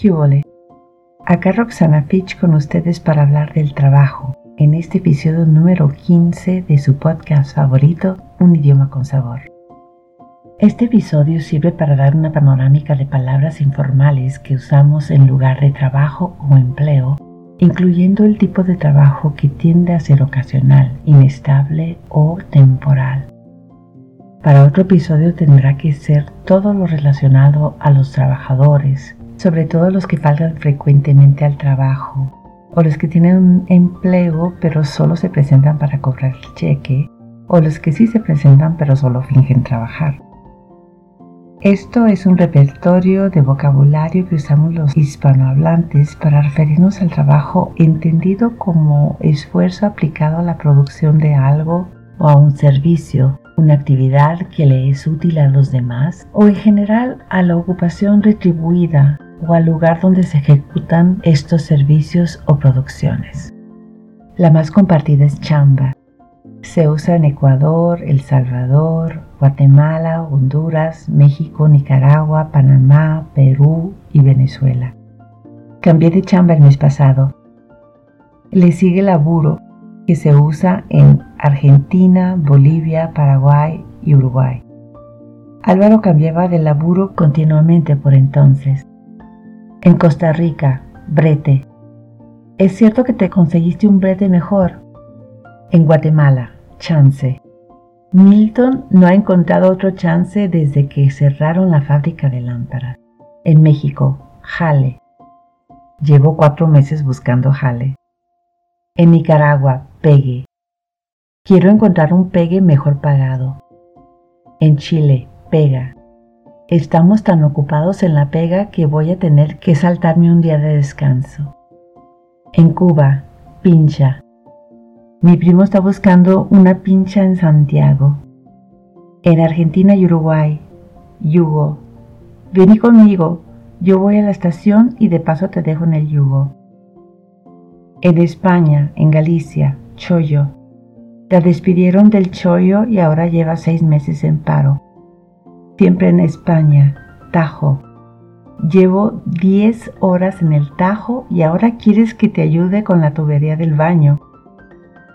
¿Qué Acá Roxana Fitch con ustedes para hablar del trabajo en este episodio número 15 de su podcast favorito, Un idioma con sabor. Este episodio sirve para dar una panorámica de palabras informales que usamos en lugar de trabajo o empleo, incluyendo el tipo de trabajo que tiende a ser ocasional, inestable o temporal. Para otro episodio tendrá que ser todo lo relacionado a los trabajadores, sobre todo los que faltan frecuentemente al trabajo o los que tienen un empleo pero solo se presentan para cobrar el cheque o los que sí se presentan pero solo fingen trabajar. Esto es un repertorio de vocabulario que usamos los hispanohablantes para referirnos al trabajo entendido como esfuerzo aplicado a la producción de algo o a un servicio, una actividad que le es útil a los demás o en general a la ocupación retribuida o al lugar donde se ejecutan estos servicios o producciones. La más compartida es chamba. Se usa en Ecuador, El Salvador, Guatemala, Honduras, México, Nicaragua, Panamá, Perú y Venezuela. Cambié de chamba el mes pasado. Le sigue laburo, que se usa en Argentina, Bolivia, Paraguay y Uruguay. Álvaro cambiaba de laburo continuamente por entonces. En Costa Rica, brete. ¿Es cierto que te conseguiste un brete mejor? En Guatemala, chance. Milton no ha encontrado otro chance desde que cerraron la fábrica de lámparas. En México, jale. Llevo cuatro meses buscando jale. En Nicaragua, pegue. Quiero encontrar un pegue mejor pagado. En Chile, pega. Estamos tan ocupados en la pega que voy a tener que saltarme un día de descanso. En Cuba, pincha. Mi primo está buscando una pincha en Santiago. En Argentina y Uruguay, yugo. Vení conmigo, yo voy a la estación y de paso te dejo en el yugo. En España, en Galicia, chollo. La despidieron del chollo y ahora lleva seis meses en paro siempre en España, Tajo. Llevo 10 horas en el Tajo y ahora quieres que te ayude con la tubería del baño.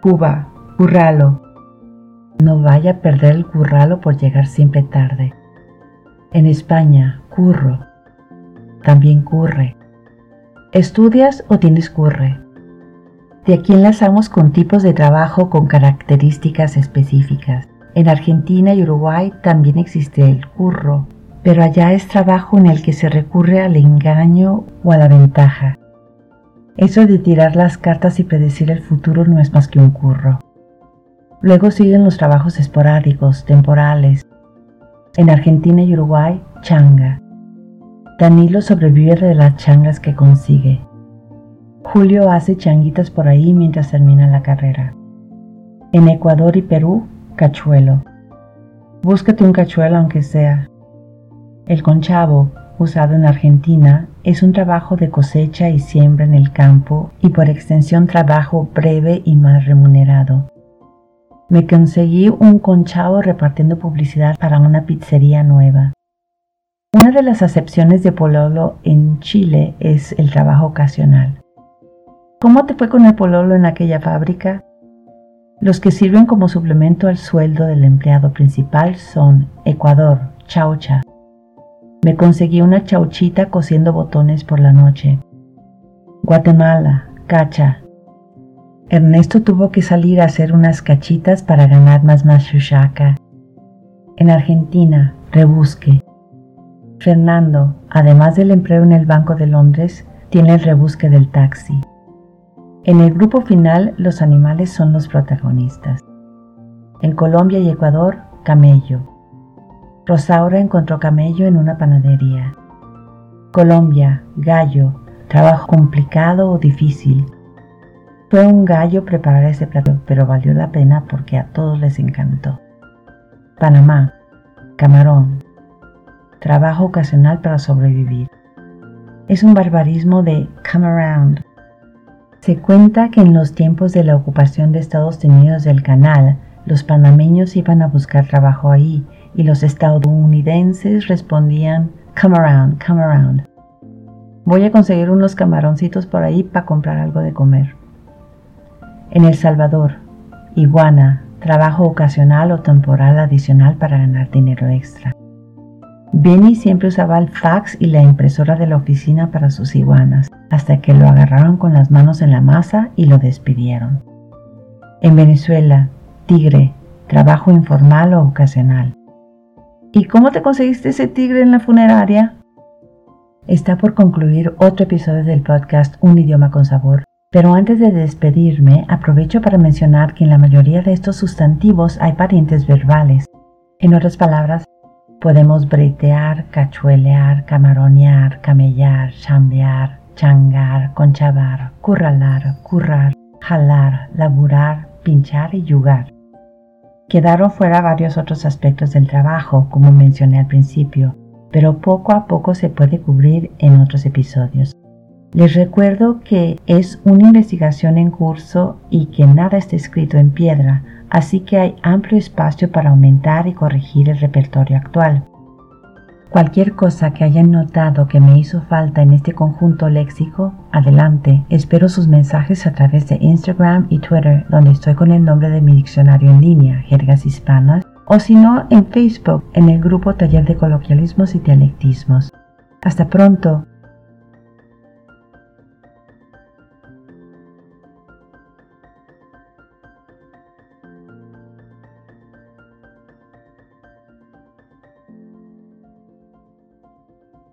Cuba, curralo. No vaya a perder el curralo por llegar siempre tarde. En España, curro. También curre. ¿Estudias o tienes curre? De aquí enlazamos con tipos de trabajo con características específicas. En Argentina y Uruguay también existe el curro, pero allá es trabajo en el que se recurre al engaño o a la ventaja. Eso de tirar las cartas y predecir el futuro no es más que un curro. Luego siguen los trabajos esporádicos, temporales. En Argentina y Uruguay, changa. Danilo sobrevive de las changas que consigue. Julio hace changuitas por ahí mientras termina la carrera. En Ecuador y Perú, Cachuelo. Búscate un cachuelo aunque sea. El conchavo, usado en Argentina, es un trabajo de cosecha y siembra en el campo y por extensión trabajo breve y más remunerado. Me conseguí un conchavo repartiendo publicidad para una pizzería nueva. Una de las acepciones de pololo en Chile es el trabajo ocasional. ¿Cómo te fue con el pololo en aquella fábrica? Los que sirven como suplemento al sueldo del empleado principal son Ecuador, chaucha. Me conseguí una chauchita cosiendo botones por la noche. Guatemala, cacha. Ernesto tuvo que salir a hacer unas cachitas para ganar más machuchaca. En Argentina, rebusque. Fernando, además del empleo en el Banco de Londres, tiene el rebusque del taxi. En el grupo final los animales son los protagonistas. En Colombia y Ecuador, camello. Rosaura encontró camello en una panadería. Colombia, gallo, trabajo complicado o difícil. Fue un gallo preparar ese plato, pero valió la pena porque a todos les encantó. Panamá, camarón, trabajo ocasional para sobrevivir. Es un barbarismo de come around, se cuenta que en los tiempos de la ocupación de Estados Unidos del canal, los panameños iban a buscar trabajo ahí y los estadounidenses respondían Come around, come around. Voy a conseguir unos camaroncitos por ahí para comprar algo de comer. En El Salvador, iguana, trabajo ocasional o temporal adicional para ganar dinero extra. Benny siempre usaba el fax y la impresora de la oficina para sus iguanas, hasta que lo agarraron con las manos en la masa y lo despidieron. En Venezuela, tigre, trabajo informal o ocasional. ¿Y cómo te conseguiste ese tigre en la funeraria? Está por concluir otro episodio del podcast Un idioma con sabor, pero antes de despedirme aprovecho para mencionar que en la mayoría de estos sustantivos hay parientes verbales. En otras palabras, Podemos bretear, cachuelear, camaronear, camellar, chambear, changar, conchavar, curralar, currar, jalar, laburar, pinchar y yugar. Quedaron fuera varios otros aspectos del trabajo, como mencioné al principio, pero poco a poco se puede cubrir en otros episodios. Les recuerdo que es una investigación en curso y que nada está escrito en piedra, así que hay amplio espacio para aumentar y corregir el repertorio actual. Cualquier cosa que hayan notado que me hizo falta en este conjunto léxico, adelante. Espero sus mensajes a través de Instagram y Twitter, donde estoy con el nombre de mi diccionario en línea, Jergas Hispanas, o si no, en Facebook, en el grupo Taller de Coloquialismos y Dialectismos. Hasta pronto.